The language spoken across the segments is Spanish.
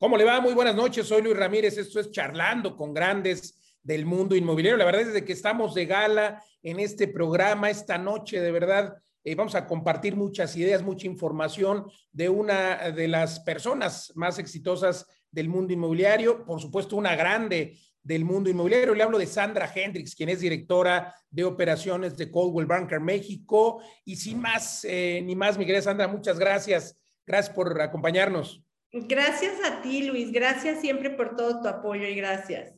¿Cómo le va? Muy buenas noches, soy Luis Ramírez, esto es Charlando con Grandes del Mundo Inmobiliario. La verdad es que estamos de gala en este programa esta noche, de verdad. Eh, vamos a compartir muchas ideas, mucha información de una de las personas más exitosas del mundo inmobiliario, por supuesto una grande del mundo inmobiliario. Le hablo de Sandra Hendricks, quien es directora de operaciones de Coldwell Banker México. Y sin más, eh, ni más, mi Sandra, muchas gracias. Gracias por acompañarnos. Gracias a ti, Luis. Gracias siempre por todo tu apoyo y gracias.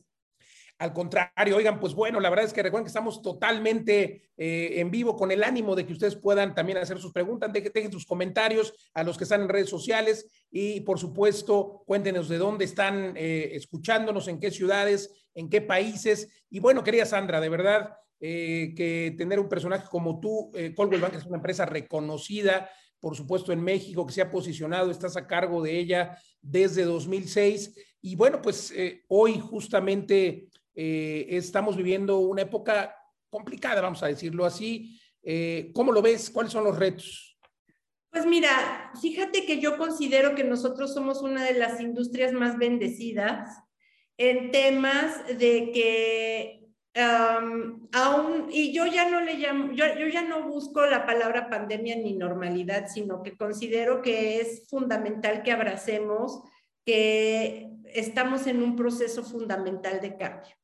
Al contrario, oigan, pues bueno, la verdad es que recuerden que estamos totalmente eh, en vivo con el ánimo de que ustedes puedan también hacer sus preguntas, de que dejen sus comentarios a los que están en redes sociales y por supuesto cuéntenos de dónde están eh, escuchándonos, en qué ciudades, en qué países. Y bueno, querida Sandra, de verdad eh, que tener un personaje como tú, Colwell Bank es una empresa reconocida por supuesto en México, que se ha posicionado, estás a cargo de ella desde 2006. Y bueno, pues eh, hoy justamente eh, estamos viviendo una época complicada, vamos a decirlo así. Eh, ¿Cómo lo ves? ¿Cuáles son los retos? Pues mira, fíjate que yo considero que nosotros somos una de las industrias más bendecidas en temas de que aún, y yo ya no le llamo, yo, yo, ya no busco la palabra pandemia ni normalidad, sino que considero que es fundamental que abracemos que estamos en un proceso fundamental de cambio.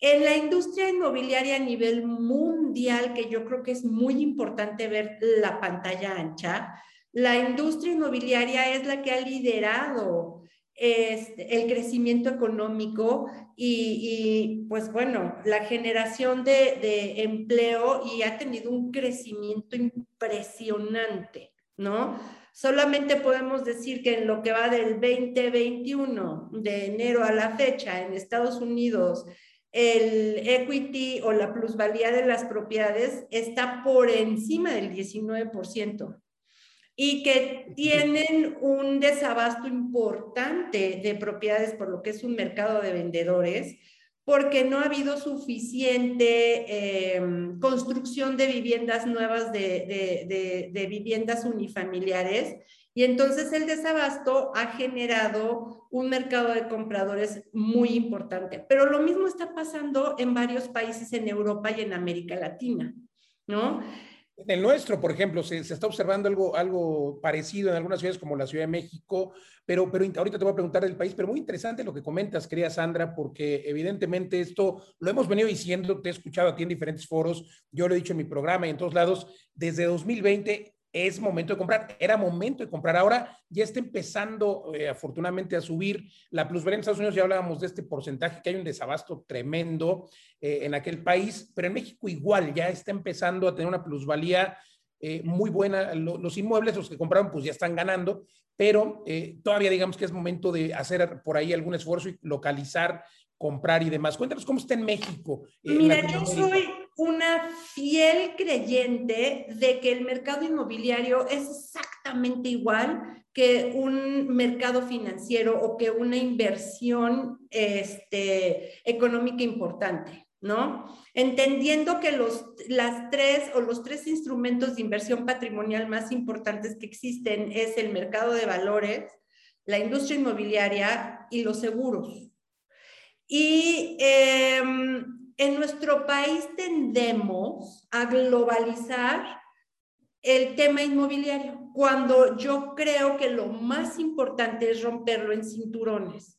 En la industria inmobiliaria a nivel mundial, que yo creo que es muy importante ver la pantalla ancha, la industria inmobiliaria es la que ha liderado este, el crecimiento económico y, pues bueno, la generación de, de, empleo y ha tenido un crecimiento impresionante, ¿no? Solamente podemos decir que en lo que va del 2021, de enero a la fecha, en Estados Unidos, el equity o la plusvalía de las propiedades está por encima del 19% y que tienen un desabasto importante de propiedades por lo que es un mercado de vendedores, porque no ha habido suficiente em, construcción de viviendas nuevas, de, de, viviendas unifamiliares, y entonces el desabasto ha generado un mercado de compradores muy importante. Pero lo mismo está pasando en varios países en Europa y en América Latina, ¿no? En el nuestro, por ejemplo, se, está observando algo, algo parecido en algunas ciudades como la Ciudad de México, pero, pero ahorita te voy a preguntar del país, pero muy interesante lo que comentas, querida Sandra, porque evidentemente esto lo hemos venido diciendo, te he escuchado a ti en diferentes foros, yo lo he dicho en mi programa y en todos lados, desde 2020 es momento de comprar. Era momento de comprar. Ahora ya está empezando, eh, afortunadamente, a subir la plusvalía en Estados Unidos. Ya hablábamos de este porcentaje, que hay un desabasto tremendo eh, en aquel país, pero en México igual ya está empezando a tener una plusvalía eh, muy buena. los inmuebles, los que compraron, pues ya están ganando, pero todavía digamos que es momento de hacer por ahí algún esfuerzo y localizar, comprar y demás. Cuéntanos cómo está en México. Mira, yo soy una fiel creyente de que el mercado inmobiliario es exactamente igual que un mercado financiero o que una inversión este, económica importante, ¿no? Entendiendo que los, las tres o los tres instrumentos de inversión patrimonial más importantes que existen es el mercado de valores, la industria inmobiliaria y los seguros. Y em, en nuestro país tendemos a globalizar el tema inmobiliario, cuando yo creo que lo más importante es romperlo en cinturones.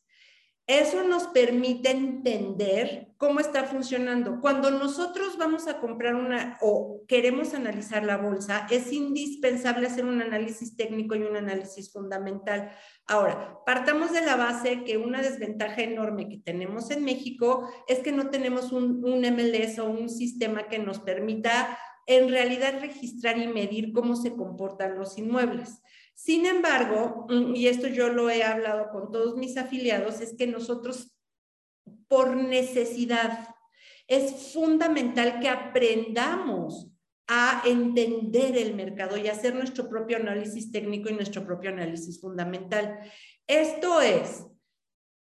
Eso nos permite entender cómo está funcionando. Cuando nosotros vamos a comprar una o queremos analizar la bolsa, es indispensable hacer un análisis técnico y un análisis fundamental. Ahora, partamos de la base que una desventaja enorme que tenemos en México es que no tenemos un, un MLS o un sistema que nos permita en realidad registrar y medir cómo se comportan los inmuebles. Sin embargo, mm, y esto yo lo he hablado con todos mis afiliados, es que nosotros por necesidad es fundamental que aprendamos a entender el mercado y hacer nuestro propio análisis técnico y nuestro propio análisis fundamental. Esto es,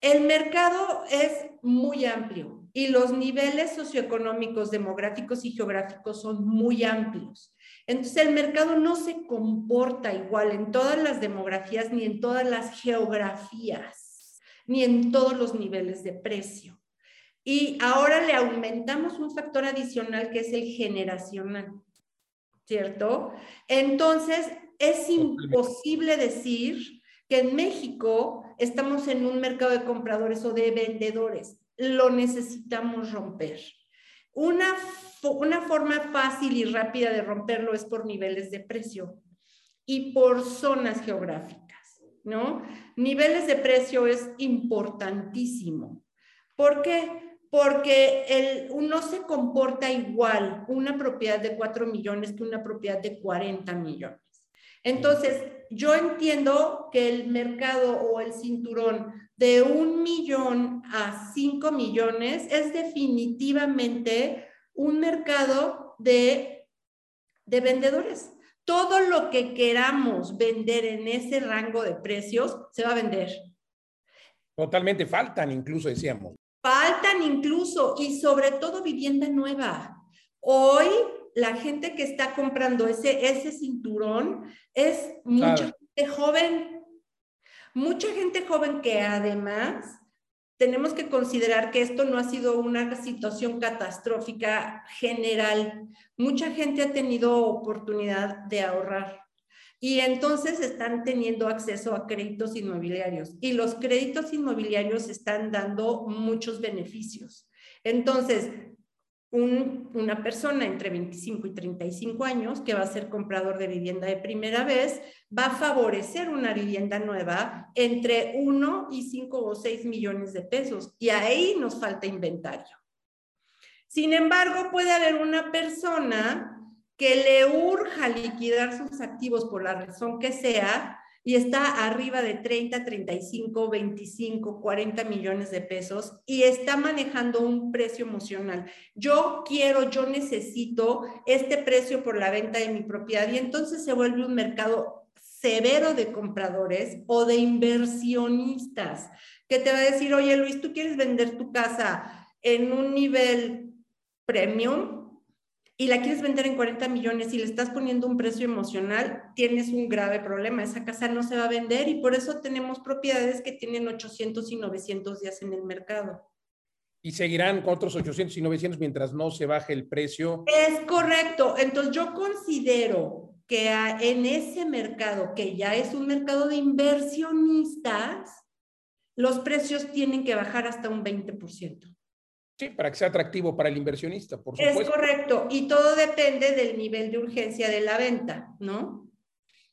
el mercado es muy amplio y los niveles socioeconómicos, demográficos y geográficos son muy amplios. Entonces el mercado no se comporta igual en todas las demografías ni en todas las geografías. ni en todos los niveles de precio. Y ahora le aumentamos un factor adicional que es el generacional, ¿cierto? Entonces, es imposible decir que en México estamos en un mercado de compradores o de vendedores. Lo necesitamos romper. Una, una forma fácil y rápida de romperlo es por niveles de precio y por zonas geográficas, ¿no? Niveles de precio es importantísimo. ¿Por qué? Porque el, uno se comporta igual una propiedad de 4 millones que una propiedad de 40 millones. Entonces, yo entiendo que el mercado o el cinturón de un millón a cinco millones es definitivamente un mercado de, de vendedores. Todo lo que queramos vender en ese rango de precios se va a vender. Totalmente, faltan incluso, decíamos. Faltan incluso y sobre todo vivienda nueva. Hoy la gente que está comprando ese, ese cinturón es mucha gente joven, mucha gente joven que además tenemos que considerar que esto no ha sido una situación catastrófica general. Mucha gente ha tenido oportunidad de ahorrar y entonces están teniendo acceso a créditos inmobiliarios y los créditos inmobiliarios están dando muchos beneficios. Entonces, una persona entre 25 y 35 años que va a ser comprador de vivienda de primera vez va a favorecer una vivienda nueva entre 1 y 5 o 6 millones de pesos y ahí nos falta inventario. Sin embargo, puede haber una persona que le urja liquidar sus activos por la razón que sea y está arriba de 30, 35, 25, 40 millones de pesos y está manejando un precio emocional. Yo quiero, yo necesito este precio por la venta de mi propiedad y entonces se vuelve un mercado severo de compradores o de inversionistas que te va a decir, oye Luis, tú quieres vender tu casa en un nivel premium, y la quieres vender en 40 millones y le estás poniendo un precio emocional, tienes un grave problema. Esa casa no se va a vender y por eso tenemos propiedades que tienen 800 y 900 días en el mercado. Y seguirán con otros 800 y 900 mientras no se baje el precio. Es correcto. Entonces yo considero que en ese mercado, que ya es un mercado de inversionistas, los precios tienen que bajar hasta un 20%. Sí, para que sea atractivo para el inversionista, por supuesto. Es correcto, y todo depende del nivel de urgencia de la venta, ¿no?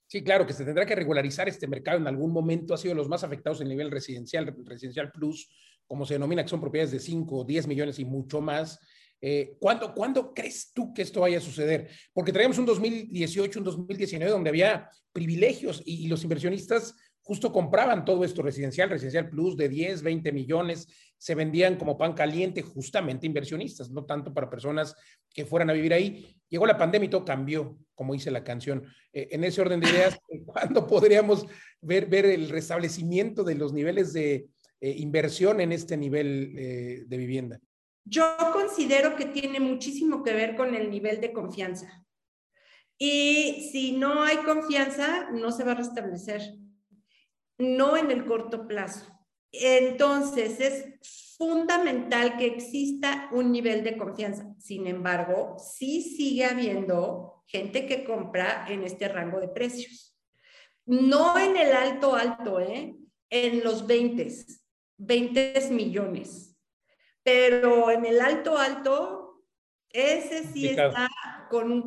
Sí, claro, que se tendrá que regularizar este mercado en algún momento, ha sido los más afectados en nivel residencial, residencial plus, como se denomina, que son propiedades de 5, 10 millones y mucho más. Eh, ¿cuándo, ¿Cuándo crees tú que esto vaya a suceder? Porque traíamos un 2018, un 2019 donde había privilegios y los inversionistas justo compraban todo esto residencial, residencial plus de 10, 20 millones, se vendían como pan caliente justamente inversionistas, no tanto para personas que fueran a vivir ahí. Llegó la pandemia y todo cambió, como dice la canción. Eh, en ese orden de ideas, ¿cuándo podríamos ver, ver el restablecimiento de los niveles de eh, inversión en este nivel eh, de vivienda? Yo considero que tiene muchísimo que ver con el nivel de confianza. Y si no hay confianza, no se va a restablecer no en el corto plazo. Entonces, es fundamental que exista un nivel de confianza. Sin embargo, sí sigue habiendo gente que compra en este rango de precios. No en el alto, alto, ¿eh? en los 20, 20 millones. Pero en el alto, alto, ese sí está con un,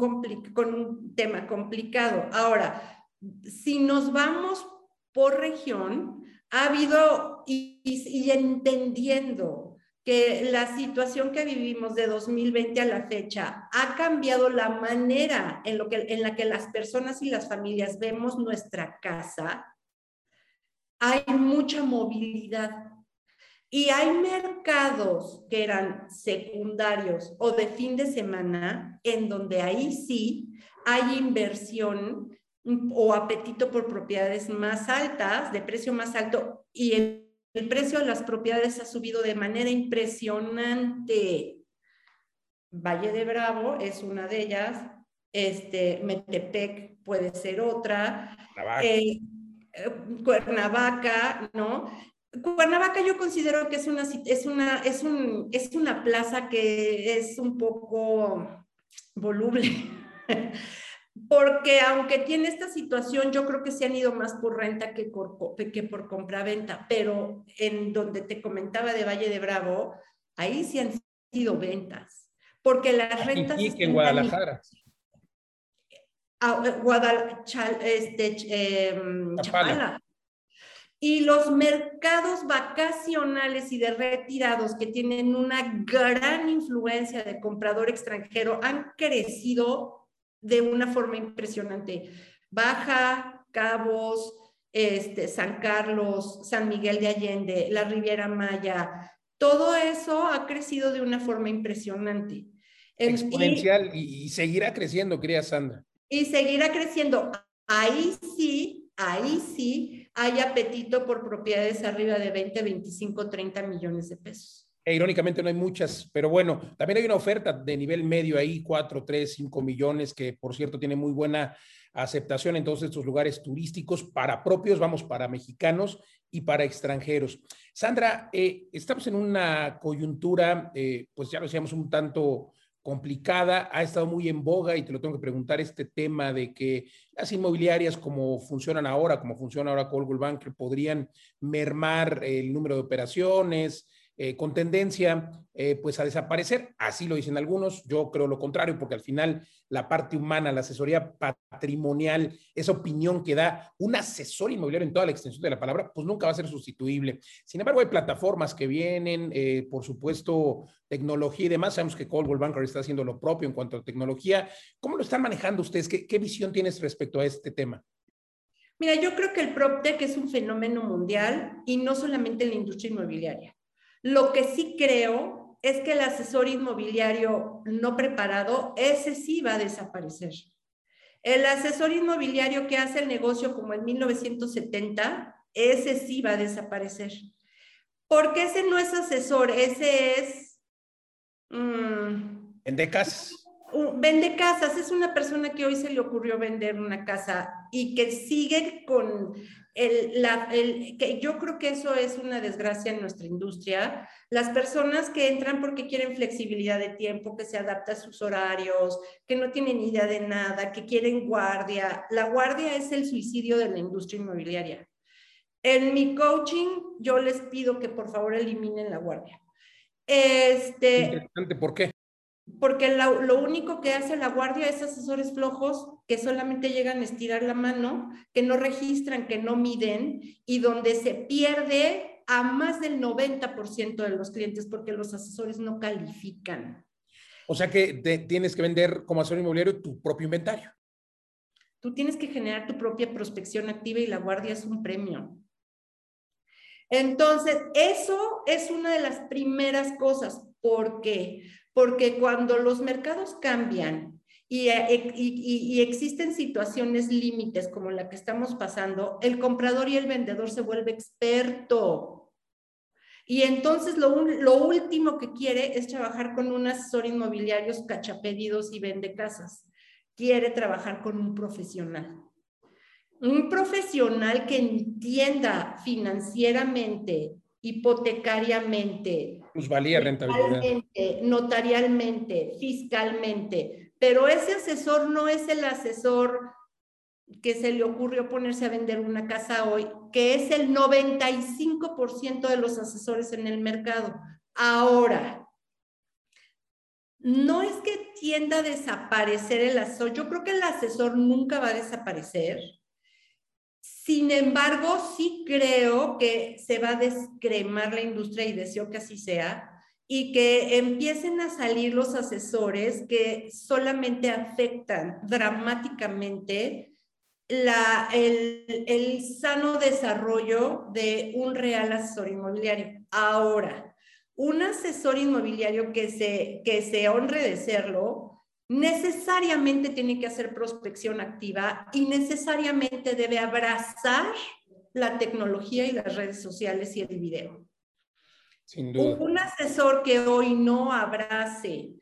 con un tema complicado. Ahora, si nos vamos por región, ha habido y, entendiendo que la situación que vivimos de 2020 a la fecha ha cambiado la manera en, lo que, en la que las personas y las familias vemos nuestra casa, hay mucha movilidad. Y hay mercados que eran secundarios o de fin de semana, en donde ahí sí hay inversión o apetito por propiedades más altas, de precio más alto, y el, precio de las propiedades ha subido de manera impresionante. Valle de Bravo es una de ellas, este, Metepec puede ser otra, eh, Cuernavaca, ¿no? Cuernavaca yo considero que es una, es, una, es, un, es una plaza que es un poco voluble, porque aunque tiene esta situación, yo creo que se han ido más por renta que por, que por compra-venta, pero en donde te comentaba de Valle de Bravo, ahí sí han sido ventas, porque las rentas... Y en Guadalajara. Guadalajara, este, em, Chapala. Y los mercados vacacionales y de retirados que tienen una gran influencia de comprador extranjero han crecido de una forma impresionante. Baja, Cabos, este, San Carlos, San Miguel de Allende, la Riviera Maya, todo eso ha crecido de una forma impresionante. Exponencial y, y seguirá creciendo, querida Sandra. Y seguirá creciendo. Ahí sí, ahí sí hay apetito por propiedades arriba de 20, 25, 30 millones de pesos. E, irónicamente no hay muchas, pero bueno, también hay una oferta de nivel medio ahí, 4, 3, 5 millones, que por cierto tiene muy buena aceptación en todos estos lugares turísticos para propios, vamos, para mexicanos y para extranjeros. Sandra, eh, estamos en una coyuntura, eh, pues ya lo decíamos, un tanto complicada, ha estado muy en boga y te lo tengo que preguntar este tema de que las inmobiliarias como funcionan ahora, como funciona ahora Coldwell Banker, podrían mermar el número de operaciones, eh, con tendencia eh, pues a desaparecer. Así lo dicen algunos, yo creo lo contrario, porque al final la parte humana, la asesoría patrimonial, esa opinión que da un asesor inmobiliario en toda la extensión de la palabra, pues nunca va a ser sustituible. Sin embargo, hay plataformas que vienen, eh, por supuesto, tecnología y demás. Sabemos que Coldwell Banker está haciendo lo propio en cuanto a tecnología. ¿Cómo lo están manejando ustedes? ¿Qué, qué visión tienes respecto a este tema? Mira, yo creo que el PropTech es un fenómeno mundial y no solamente en la industria inmobiliaria. Lo que sí creo es que el asesor inmobiliario no preparado, ese sí va a desaparecer. El asesor inmobiliario que hace el negocio como en 1970, ese sí va a desaparecer. Porque ese no es asesor, ese es... Mmm, Vende casas. Vende casas, es una persona que hoy se le ocurrió vender una casa y que sigue con el, la, el, que yo creo que eso es una desgracia en nuestra industria. Las personas que entran porque quieren flexibilidad de tiempo, que se adapta a sus horarios, que no tienen idea de nada, que quieren guardia. La guardia es el suicidio de la industria inmobiliaria. En mi coaching, yo les pido que por favor eliminen la guardia. Este, Interesante, ¿por qué? Porque lo, único que hace la guardia es asesores flojos que solamente llegan a estirar la mano, que no registran, que no miden y donde se pierde a más del 90% de los clientes porque los asesores no califican. O sea que tienes que vender como asesor inmobiliario tu propio inventario. Tú tienes que generar tu propia prospección activa y la guardia es un premio. Entonces, eso es una de las primeras cosas. ¿Por qué? Porque cuando los mercados cambian eh, y, existen situaciones límites como la que estamos pasando, el comprador y el vendedor se vuelve experto. Y entonces lo, lo último que quiere es trabajar con un asesor inmobiliario cachapedidos y vende casas. Quiere trabajar con un profesional. Un profesional que entienda financieramente hipotecariamente, valía rentabilidad. Notarialmente, fiscalmente, pero ese asesor no es el asesor que se le ocurrió ponerse a vender una casa hoy, que es el 95% de los asesores en el mercado. Ahora, no es que tienda a desaparecer el asesor, yo creo que el asesor nunca va a desaparecer, sin embargo, sí creo que se va a descremar la industria y deseo que así sea y que empiecen a salir los asesores que solamente afectan dramáticamente la, el, el, sano desarrollo de un real asesor inmobiliario. Ahora, un asesor inmobiliario que se, que se honre de serlo, necesariamente tiene que hacer prospección activa y necesariamente debe abrazar la tecnología y las redes sociales y el video. Sin duda. Un asesor que hoy no abrace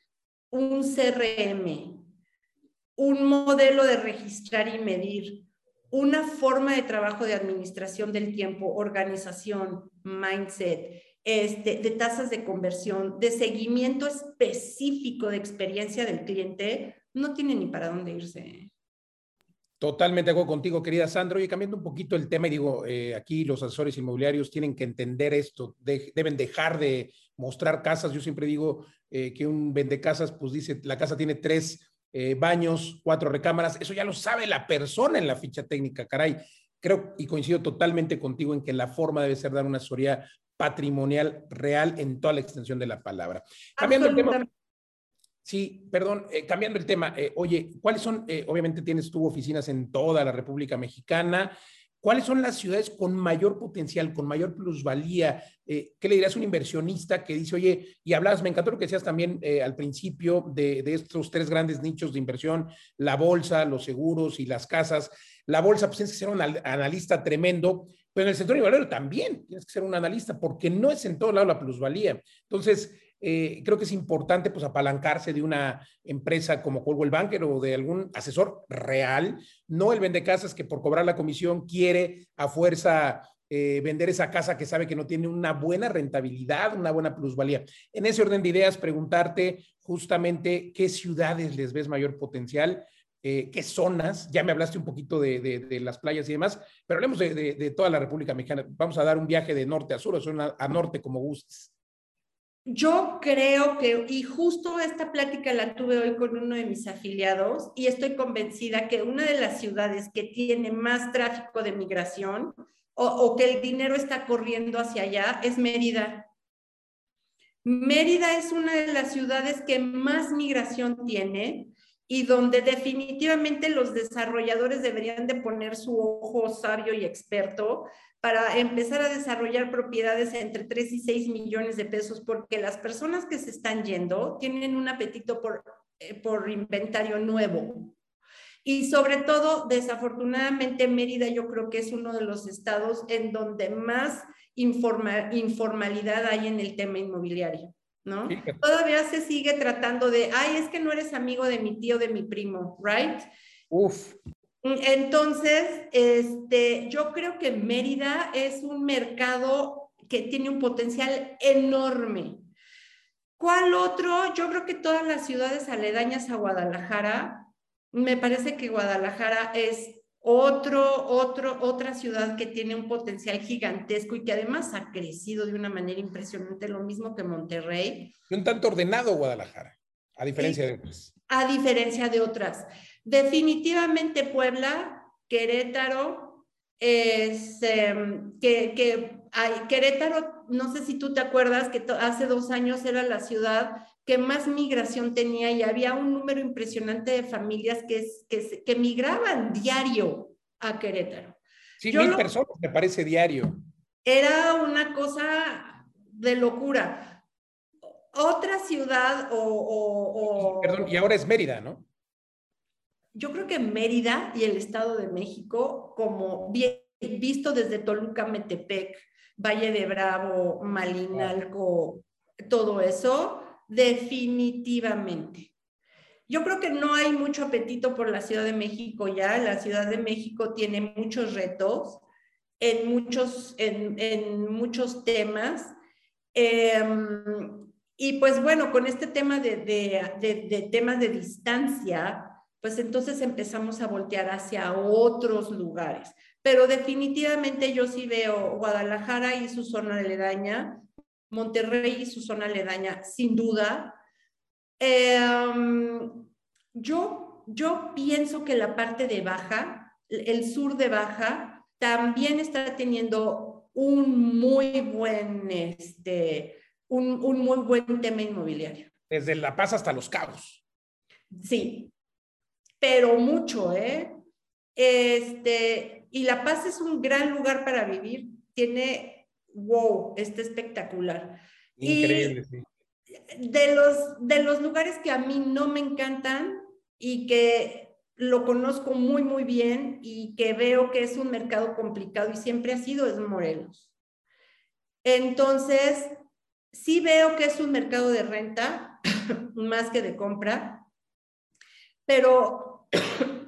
un CRM, un modelo de registrar y medir, una forma de trabajo de administración del tiempo, organización, mindset, este, de tasas de conversión, de seguimiento específico de experiencia del cliente, no tiene ni para dónde irse. Totalmente de acuerdo contigo, querida Sandra. Y cambiando un poquito el tema, y digo, eh, aquí los asesores inmobiliarios tienen que entender esto, deben dejar de mostrar casas. Yo siempre digo eh, que un vende casas, pues dice, la casa tiene tres eh, baños, cuatro recámaras, eso ya lo sabe la persona en la ficha técnica, caray. Creo y coincido totalmente contigo en que la forma debe ser dar una asesoría patrimonial real en toda la extensión de la palabra. Cambiando el tema. Sí, perdón, eh, cambiando el tema. Eh, oye, ¿cuáles son, obviamente tienes tú oficinas en toda la República Mexicana, ¿Cuáles son las ciudades con mayor potencial, con mayor plusvalía? Eh, ¿Qué le dirías a un inversionista que dice, oye, y hablabas, me encantó lo que decías también eh, al principio de, estos tres grandes nichos de inversión, la bolsa, los seguros y las casas. La bolsa, pues tienes que ser un analista tremendo, pero en el sector inmobiliario también tienes que ser un analista porque no es en todo lado la plusvalía. Entonces, eh, creo que es importante pues apalancarse de una empresa como Coldwell Banker o de algún asesor real, no el vende casas que por cobrar la comisión quiere a fuerza eh, vender esa casa que sabe que no tiene una buena rentabilidad, una buena plusvalía. En ese orden de ideas, preguntarte justamente qué ciudades les ves mayor potencial, eh, qué zonas, ya me hablaste un poquito de, las playas y demás, pero hablemos de, toda la República Mexicana. Vamos a dar un viaje de norte a sur o a norte como gustes. Yo creo que, y justo esta plática la tuve hoy con uno de mis afiliados, y estoy convencida que una de las ciudades que tiene más tráfico de migración o, que el dinero está corriendo hacia allá es Mérida. Mérida es una de las ciudades que más migración tiene y donde definitivamente los desarrolladores deberían de poner su ojo sabio y experto para empezar a desarrollar propiedades entre 3 y 6 millones de pesos, porque las personas que se están yendo tienen un apetito por, eh, por inventario nuevo. Y sobre todo, desafortunadamente, Mérida yo creo que es uno de los estados en donde más informalidad hay en el tema inmobiliario, ¿no? Todavía se sigue tratando de, ay, es que no eres amigo de mi tío, de mi primo, ¿right? Uf. Entonces, este, yo creo que Mérida es un mercado que tiene un potencial enorme. ¿Cuál otro? Yo creo que todas las ciudades aledañas a Guadalajara, me parece que Guadalajara es otro, otro, otra ciudad que tiene un potencial gigantesco y que además ha crecido de una manera impresionante, lo mismo que Monterrey. Y un tanto ordenado Guadalajara, a diferencia de otras. A diferencia de otras. Definitivamente Puebla, Querétaro, es, em, que, que Querétaro, no sé si tú te acuerdas que hace dos años era la ciudad que más migración tenía y había un número impresionante de familias que, que, que migraban diario a Querétaro. Sí, mil personas me parece diario. Era una cosa de locura. Otra ciudad o... Perdón, y ahora es Mérida, ¿no? yo creo que Mérida y el Estado de México, como bien visto desde Toluca, Metepec, Valle de Bravo, Malinalco, todo eso, definitivamente. Yo creo que no hay mucho apetito por la Ciudad de México ya. La Ciudad de México tiene muchos retos en muchos, en, muchos temas. Em, y pues bueno, con este tema de, de temas de distancia, pues entonces empezamos a voltear hacia otros lugares. Pero definitivamente yo sí veo Guadalajara y su zona aledaña, Monterrey y su zona aledaña, sin duda. Em, yo, yo pienso que la parte de Baja, el sur de Baja, también está teniendo un muy buen, este, un, un muy buen tema inmobiliario. Desde La Paz hasta Los Cabos. Sí, pero mucho, ¿eh? Este, y La Paz es un gran lugar para vivir, tiene, wow, está espectacular. Increíble, sí. De los, de los lugares que a mí no me encantan y que lo conozco muy, muy bien y que veo que es un mercado complicado y siempre ha sido, es Morelos. Entonces, sí veo que es un mercado de renta más que de compra, pero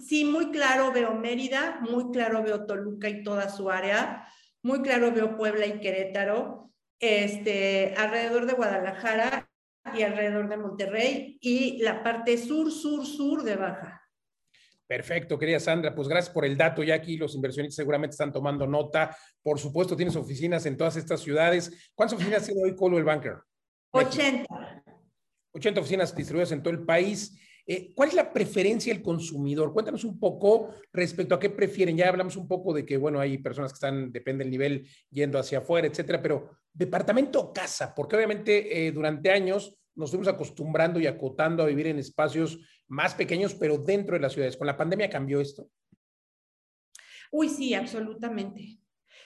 sí, muy claro veo Mérida, muy claro veo Toluca y toda su área, muy claro veo Puebla y Querétaro, este, alrededor de Guadalajara y alrededor de Monterrey y la parte sur, sur, sur de Baja. Perfecto, querida Sandra. Pues gracias por el dato. Ya aquí los inversionistas seguramente están tomando nota. Por supuesto, tienes oficinas en todas estas ciudades. ¿Cuántas oficinas tiene hoy Colo el Banker? 80. 80 oficinas distribuidas en todo el país. Eh, ¿Cuál es la preferencia del consumidor? Cuéntanos un poco respecto a qué prefieren. Ya hablamos un poco de que, bueno, hay personas que están, depende del nivel, yendo hacia afuera, etcétera, pero departamento o casa, porque obviamente eh, durante años nos fuimos acostumbrando y acotando a vivir en espacios más pequeños, pero dentro de las ciudades. ¿Con la pandemia cambió esto? Uy, sí, absolutamente.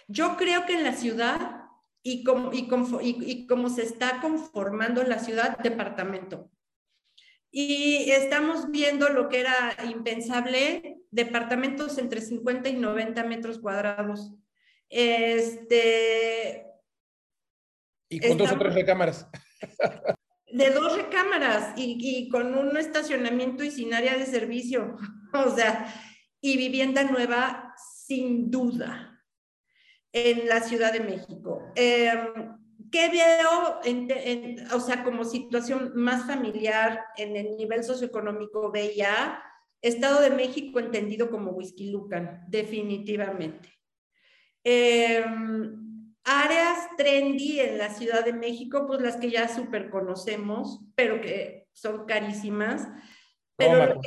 Yo creo que en la ciudad y como, y, y como se está conformando la ciudad, departamento. Y estamos viendo lo que era impensable, departamentos entre 50 y 90 metros cuadrados. Este, y con dos o tres recámaras. De dos recámaras y, y, con un estacionamiento y sin área de servicio. O sea, y vivienda nueva sin duda en la Ciudad de México. Eh, ¿Qué veo, en, o sea, como situación más familiar en el nivel socioeconómico veía Estado de México entendido como Whisky Lucan, definitivamente. Em, áreas trendy en la Ciudad de México, pues las que ya súper conocemos, pero que son carísimas. Pero,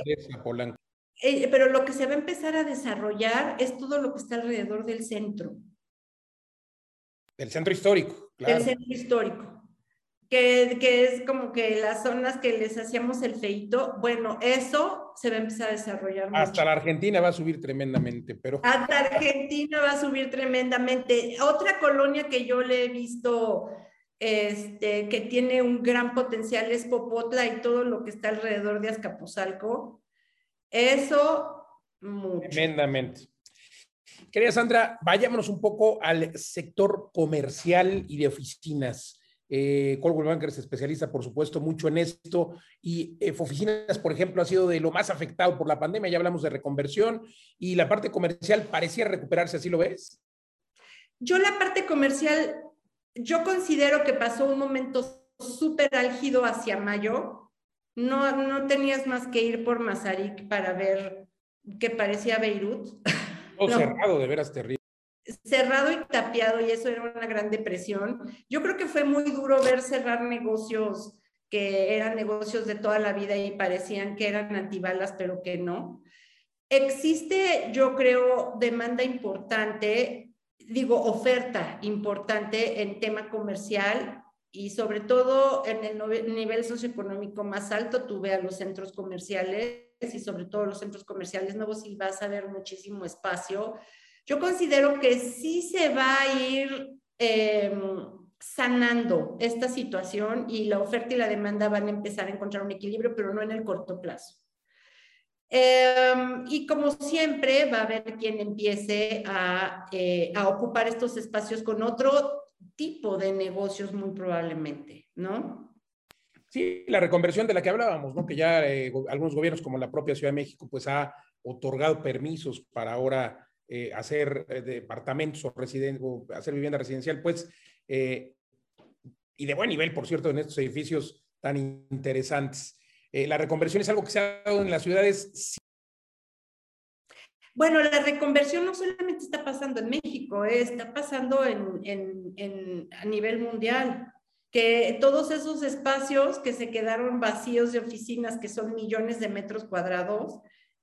eh, pero lo que se va a empezar a desarrollar es todo lo que está alrededor del centro. El centro histórico, claro. El centro histórico. Que, que, es como que las zonas que les hacíamos el feito, bueno, eso se va a empezar a desarrollar. Hasta la Argentina va a subir tremendamente, pero... Hasta Argentina va a subir tremendamente. Otra colonia que yo le he visto este, que tiene un gran potencial es Popotla y todo lo que está alrededor de Azcapotzalco. Eso, mucho. Tremendamente. Querida Sandra, vayámonos un poco al sector comercial y de oficinas. Eh, Coldwell Banker se especializa, por supuesto, mucho en esto y eh, oficinas, por ejemplo, ha sido de lo más afectado por la pandemia. Ya hablamos de reconversión y la parte comercial parecía recuperarse, ¿así lo ves? Yo la parte comercial, yo considero que pasó un momento súper álgido hacia mayo. No, no tenías más que ir por Mazarik para ver que parecía Beirut. cerrado, de veras terrible. Cerrado y tapiado, y eso era una gran depresión. Yo creo que fue muy duro ver cerrar negocios que eran negocios de toda la vida y parecían que eran antibalas, pero que no. Existe, yo creo, demanda importante, digo, oferta importante en tema comercial y sobre todo en el nivel socioeconómico más alto, tuve a los centros comerciales y sobre todo los centros comerciales nuevos y vas a ver muchísimo espacio. Yo considero que sí se va a ir em, sanando esta situación y la oferta y la demanda van a empezar a encontrar un equilibrio, pero no en el corto plazo. Em, y como siempre, va a haber quien empiece a, eh, a ocupar estos espacios con otro tipo de negocios muy probablemente, ¿no? Sí, la reconversión de la que hablábamos, ¿no? Que ya eh, algunos gobiernos, como la propia Ciudad de México, pues ha otorgado permisos para ahora eh, hacer eh, departamentos o, o, hacer vivienda residencial, pues, y de buen nivel, por cierto, en estos edificios tan interesantes. la reconversión es algo que se ha dado en las ciudades. Bueno, la reconversión no solamente está pasando en México, está pasando en, a nivel mundial que todos esos espacios que se quedaron vacíos de oficinas, que son millones de metros cuadrados,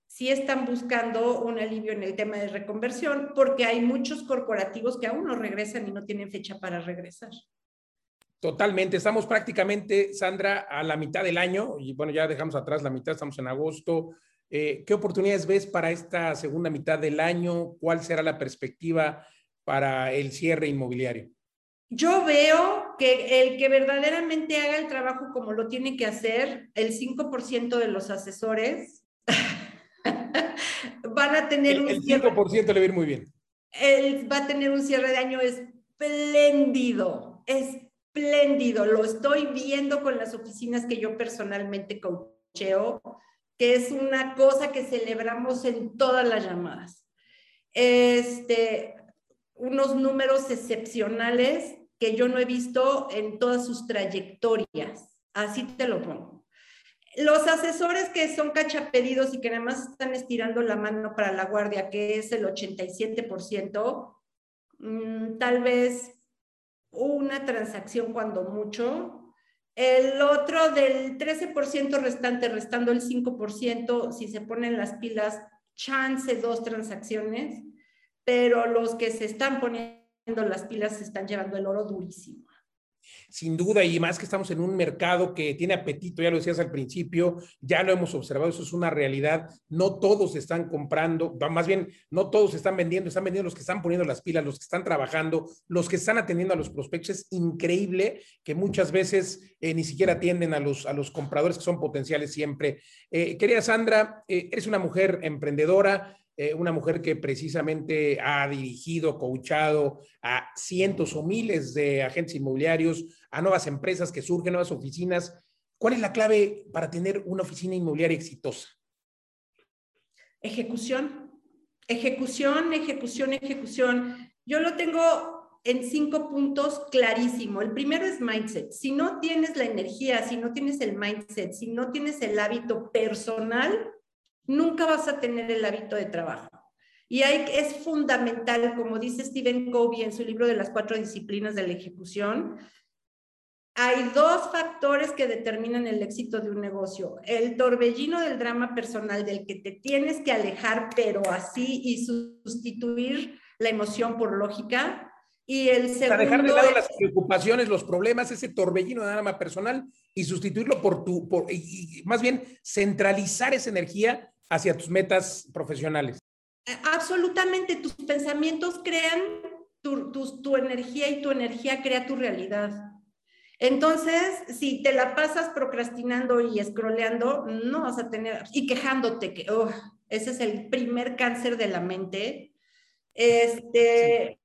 sí están buscando un alivio en el tema de reconversión, porque hay muchos corporativos que aún no regresan y no tienen fecha para regresar. Totalmente, estamos prácticamente, Sandra, a la mitad del año, y bueno, ya dejamos atrás la mitad, estamos en agosto. Eh, ¿Qué oportunidades ves para esta segunda mitad del año? ¿Cuál será la perspectiva para el cierre inmobiliario? Yo veo que el que verdaderamente haga el trabajo como lo tiene que hacer, el 5% de los asesores van a tener un el 5% le va a ir muy bien. Él va a tener un cierre de año espléndido, espléndido. Lo estoy viendo con las oficinas que yo personalmente coacheo. que es una cosa que celebramos en todas las llamadas. Este, unos números excepcionales que yo no he visto en todas sus trayectorias. Así te lo pongo. Los asesores que son cachapedidos y que además están estirando la mano para la guardia, que es el 87%, mm, tal vez una transacción cuando mucho. El otro del 13% restante, restando el 5%, si se ponen las pilas, chance dos transacciones, pero los que se están poniendo las pilas están llevando el oro durísimo. Sin duda, y más que estamos en un mercado que tiene apetito, ya lo decías al principio, ya lo hemos observado, eso es una realidad. No todos están comprando, más bien, no todos están vendiendo, están vendiendo los que están poniendo las pilas, los que están trabajando, los que están atendiendo a los prospectos. Es increíble que muchas veces eh, ni siquiera atienden a los, a los compradores que son potenciales siempre. Eh, querida Sandra, eh, eres una mujer emprendedora, eh, una mujer que precisamente ha dirigido, coachado a cientos o miles de agentes inmobiliarios, a nuevas empresas que surgen, nuevas oficinas. ¿Cuál es la clave para tener una oficina inmobiliaria exitosa? Ejecución, ejecución, ejecución, ejecución. Yo lo tengo en cinco puntos clarísimo. El primero es mindset. Si no tienes la energía, si no tienes el mindset, si no tienes el hábito personal, nunca vas a tener el hábito de trabajo. Y hay, es fundamental, como dice Stephen Covey en su libro de las cuatro disciplinas de la ejecución, hay dos factores que determinan el éxito de un negocio. El torbellino del drama personal del que te tienes que alejar, pero así, y sustituir la emoción por lógica. Y el segundo... Para dejar de lado las preocupaciones, los problemas, ese torbellino de drama personal y sustituirlo por tu, por, y más bien centralizar esa energía hacia tus metas profesionales. Eh, absolutamente, tus pensamientos crean tu, tu, energía y tu energía crea tu realidad. Entonces, si te la pasas procrastinando y escroleando, no vas a tener, y quejándote, que ese es el primer cáncer de la mente. Este,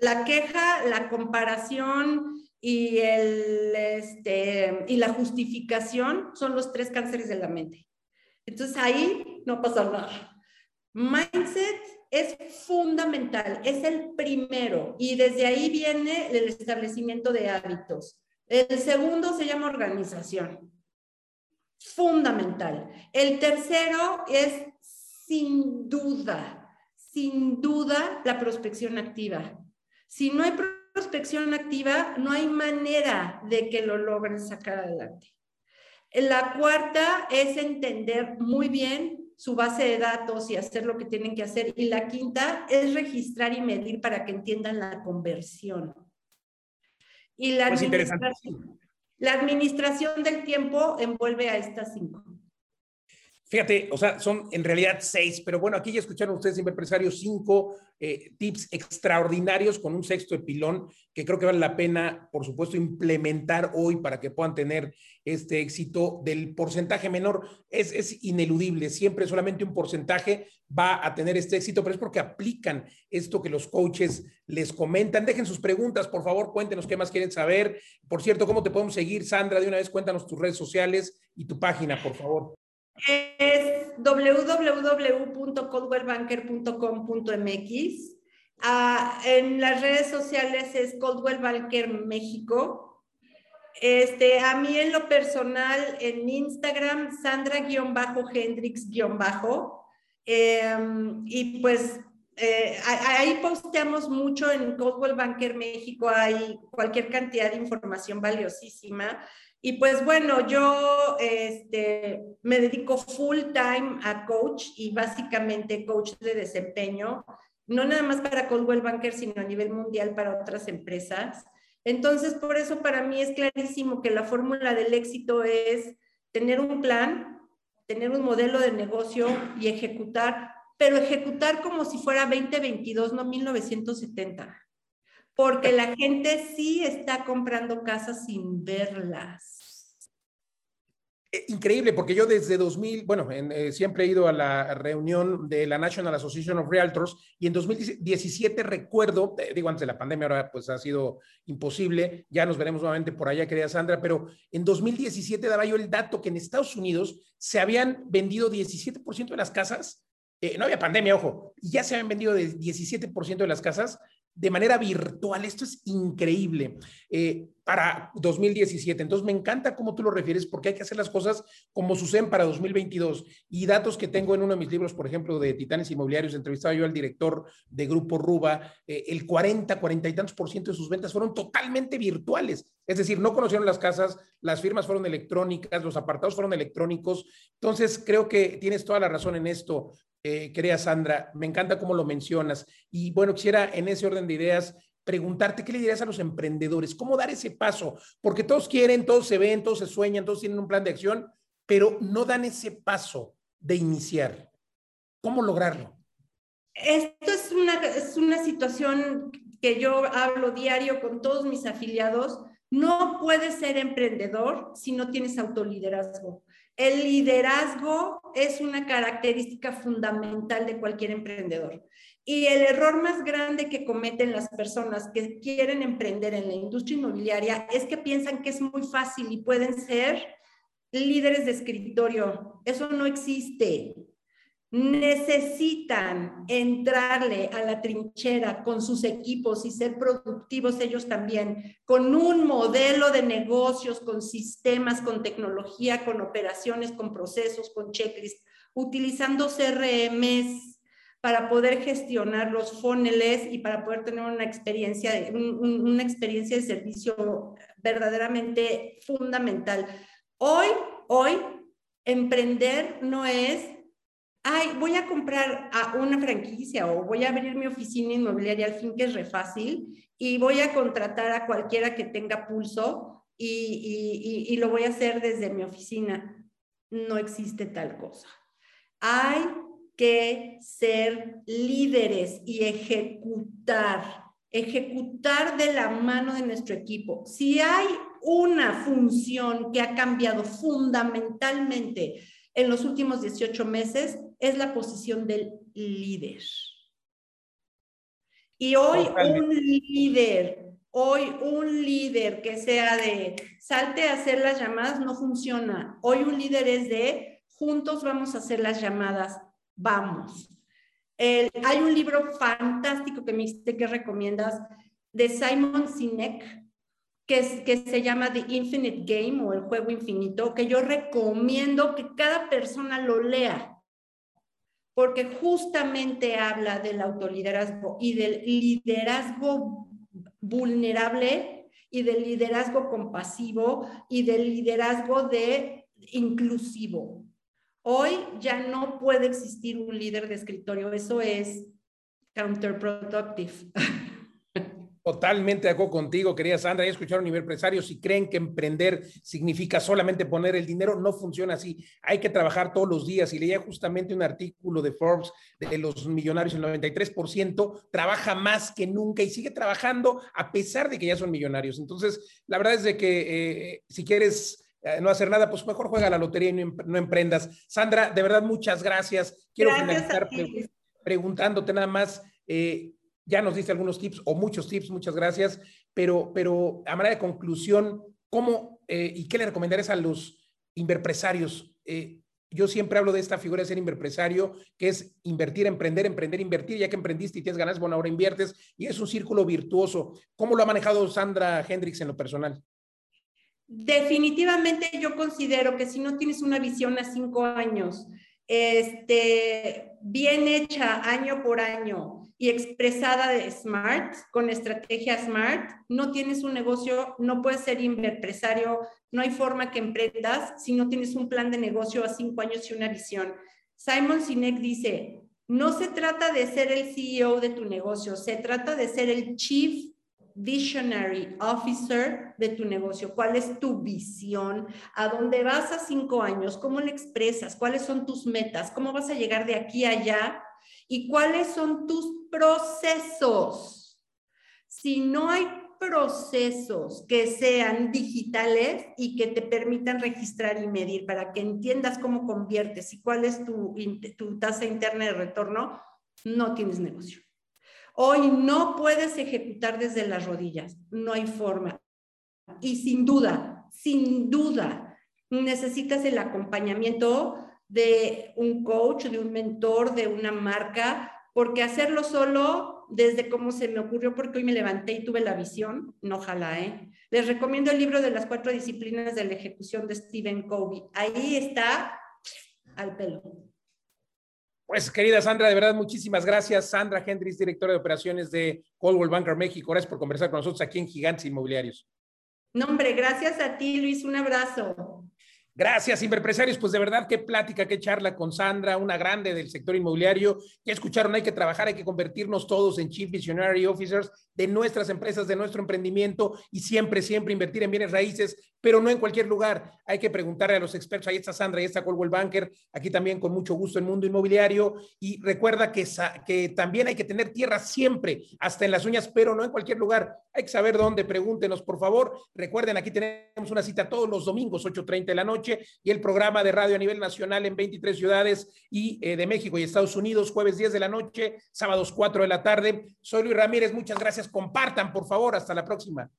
La queja, la comparación y, el, este, y la justificación son los tres cánceres de la mente. Entonces ahí no pasa nada. Mindset es fundamental, es el primero y desde ahí viene el establecimiento de hábitos. El segundo se llama organización. Fundamental. El tercero es sin duda, sin duda la prospección activa. Si no hay prospección activa, no hay manera de que lo logren sacar adelante. La cuarta es entender muy bien su base de datos y hacer lo que tienen que hacer. Y la quinta es registrar y medir para que entiendan la conversión. Y la, pues administración, la administración del tiempo envuelve a estas cinco. Fíjate, o sea, son en realidad seis, pero bueno, aquí ya escucharon ustedes, empresarios, cinco eh, tips extraordinarios con un sexto epilón que creo que vale la pena, por supuesto, implementar hoy para que puedan tener este éxito del porcentaje menor. Es, es ineludible, siempre solamente un porcentaje va a tener este éxito, pero es porque aplican esto que los coaches les comentan. Dejen sus preguntas, por favor, cuéntenos qué más quieren saber. Por cierto, ¿cómo te podemos seguir, Sandra? De una vez, cuéntanos tus redes sociales y tu página, por favor es www.coldwellbanker.com.mx. Ah, en las redes sociales es Coldwell Banker México. Este, a mí en lo personal, en Instagram, Sandra-Hendrix- em, y pues eh, ahí posteamos mucho en Coldwell Banker México, hay cualquier cantidad de información valiosísima. Y pues bueno, yo este, me dedico full time a coach y básicamente coach de desempeño, no nada más para Coldwell Banker, sino a nivel mundial para otras empresas. Entonces, por eso para mí es clarísimo que la fórmula del éxito es tener un plan, tener un modelo de negocio y ejecutar, pero ejecutar como si fuera 2022, no 1970 porque la gente sí está comprando casas sin verlas. Eh, increíble, porque yo desde 2000, bueno, eh, siempre he ido a la reunión de la National Association of Realtors y en 2017 recuerdo, eh, digo antes de la pandemia, ahora pues ha sido imposible, ya nos veremos nuevamente por allá, querida Sandra, pero en 2017 daba yo el dato que en Estados Unidos se habían vendido 17% de las casas, no había pandemia, ojo, ya se habían vendido de 17% de las casas de manera virtual. Esto es increíble eh, para 2017. Entonces, me encanta cómo tú lo refieres porque hay que hacer las cosas como suceden para 2022. Y datos que tengo en uno de mis libros, por ejemplo, de Titanes Inmobiliarios, entrevistaba yo al director de Grupo Ruba, eh, el 40, 40 y tantos por ciento de sus ventas fueron totalmente virtuales. Es decir, no conocieron las casas, las firmas fueron electrónicas, los apartados fueron electrónicos. Entonces, creo que tienes toda la razón en esto eh, querida Sandra, me encanta cómo lo mencionas. Y bueno, quisiera en ese orden de ideas preguntarte qué le dirías a los emprendedores, cómo dar ese paso, porque todos quieren, todos se ven, todos se sueñan, todos tienen un plan de acción, pero no dan ese paso de iniciar. ¿Cómo lograrlo? Esto es una, es una situación que yo hablo diario con todos mis afiliados. No puedes ser emprendedor si no tienes autoliderazgo. El liderazgo es una característica fundamental de cualquier emprendedor. Y el error más grande que cometen las personas que quieren emprender en la industria inmobiliaria es que piensan que es muy fácil y pueden ser líderes de escritorio. Eso no existe necesitan entrarle a la trinchera con sus equipos y ser productivos ellos también, con un modelo de negocios, con sistemas, con tecnología, con operaciones, con procesos, con checklists, utilizando CRMs para poder gestionar los funnels y para poder tener una experiencia una experiencia de servicio verdaderamente fundamental. Hoy, hoy, emprender no es ay, voy a comprar a una franquicia o voy a abrir mi oficina inmobiliaria al fin que es re fácil y voy a contratar a cualquiera que tenga pulso y, y, lo voy a hacer desde mi oficina. No existe tal cosa. Hay que ser líderes y ejecutar, ejecutar de la mano de nuestro equipo. Si hay una función que ha cambiado fundamentalmente en los últimos 18 meses es la posición del líder. Y hoy un líder, hoy un líder que sea de salte a hacer las llamadas no funciona. Hoy un líder es de juntos vamos a hacer las llamadas, vamos. hay un libro fantástico que me que recomiendas de Simon Sinek que, que se llama The Infinite Game o el juego infinito, que yo recomiendo que cada persona lo lea, porque justamente habla del autoliderazgo y del liderazgo vulnerable y del liderazgo compasivo y del liderazgo de inclusivo. Hoy ya no puede existir un líder de escritorio, eso es counterproductive. Totalmente de acuerdo contigo, querida Sandra. Ya escucharon nivel empresario. Si creen que emprender significa solamente poner el dinero, no funciona así. Hay que trabajar todos los días. Y leía justamente un artículo de Forbes de los millonarios, el 93% trabaja más que nunca y sigue trabajando a pesar de que ya son millonarios. Entonces, la verdad es de que eh, si quieres eh, no hacer nada, pues mejor juega la lotería y no, emprendas. Sandra, de verdad, muchas gracias. Quiero finalizar preguntándote nada más. Eh, ya nos diste algunos tips o muchos tips, muchas gracias, pero, pero a manera de conclusión, ¿cómo eh, y qué le recomendarías a los inverpresarios? Eh, yo siempre hablo de esta figura de ser inverpresario, que es invertir, emprender, emprender, invertir, ya que emprendiste y tienes ganas, bueno, ahora inviertes y es un círculo virtuoso. ¿Cómo lo ha manejado Sandra Hendricks en lo personal? Definitivamente yo considero que si no tienes una visión a cinco años, este, bien hecha año por año, y expresada de SMART, con estrategia SMART, no tienes un negocio, no puedes ser empresario, no hay forma que emprendas si no tienes un plan de negocio a cinco años y una visión. Simon Sinek dice, no se trata de ser el CEO de tu negocio, se trata de ser el Chief Visionary Officer de tu negocio. ¿Cuál es tu visión? ¿A dónde vas a cinco años? ¿Cómo le expresas? ¿Cuáles son tus metas? ¿Cómo vas a llegar de aquí a allá? ¿Y cuáles son tus procesos? Si no hay procesos que sean digitales y que te permitan registrar y medir para que entiendas cómo conviertes y cuál es tu, tu tasa interna de retorno, no tienes negocio. Hoy no puedes ejecutar desde las rodillas, no hay forma. Y sin duda, sin duda, necesitas el acompañamiento de un coach, de un mentor, de una marca, porque hacerlo solo, desde cómo se me ocurrió, porque hoy me levanté y tuve la visión, no ojalá, ¿eh? Les recomiendo el libro de las cuatro disciplinas de la ejecución de Stephen Covey. Ahí está al pelo. Pues querida Sandra, de verdad muchísimas gracias. Sandra Hendrix, directora de operaciones de Coldwell Banker México. Gracias por conversar con nosotros aquí en Gigantes Inmobiliarios. No, hombre, gracias a ti, Luis. Un abrazo. Gracias, Inverpresarios. Pues de verdad, qué plática, qué charla con Sandra, una grande del sector inmobiliario. Ya escucharon, hay que trabajar, hay que convertirnos todos en Chief Visionary Officers de nuestras empresas, de nuestro emprendimiento y siempre, siempre invertir en bienes raíces, pero no en cualquier lugar. Hay que preguntarle a los expertos. Ahí está Sandra, ahí está Colwell Banker, aquí también con mucho gusto en Mundo Inmobiliario. Y recuerda que, que también hay que tener tierra siempre, hasta en las uñas, pero no en cualquier lugar. Hay que saber dónde. Pregúntenos, por favor. Recuerden, aquí tenemos una cita todos los domingos, 8.30 de la y el programa de radio a nivel nacional en 23 ciudades y eh, de México y Estados Unidos, jueves 10 de la noche, sábados 4 de la tarde. Soy Luis Ramírez. Muchas gracias compartan, por favor. Hasta la próxima.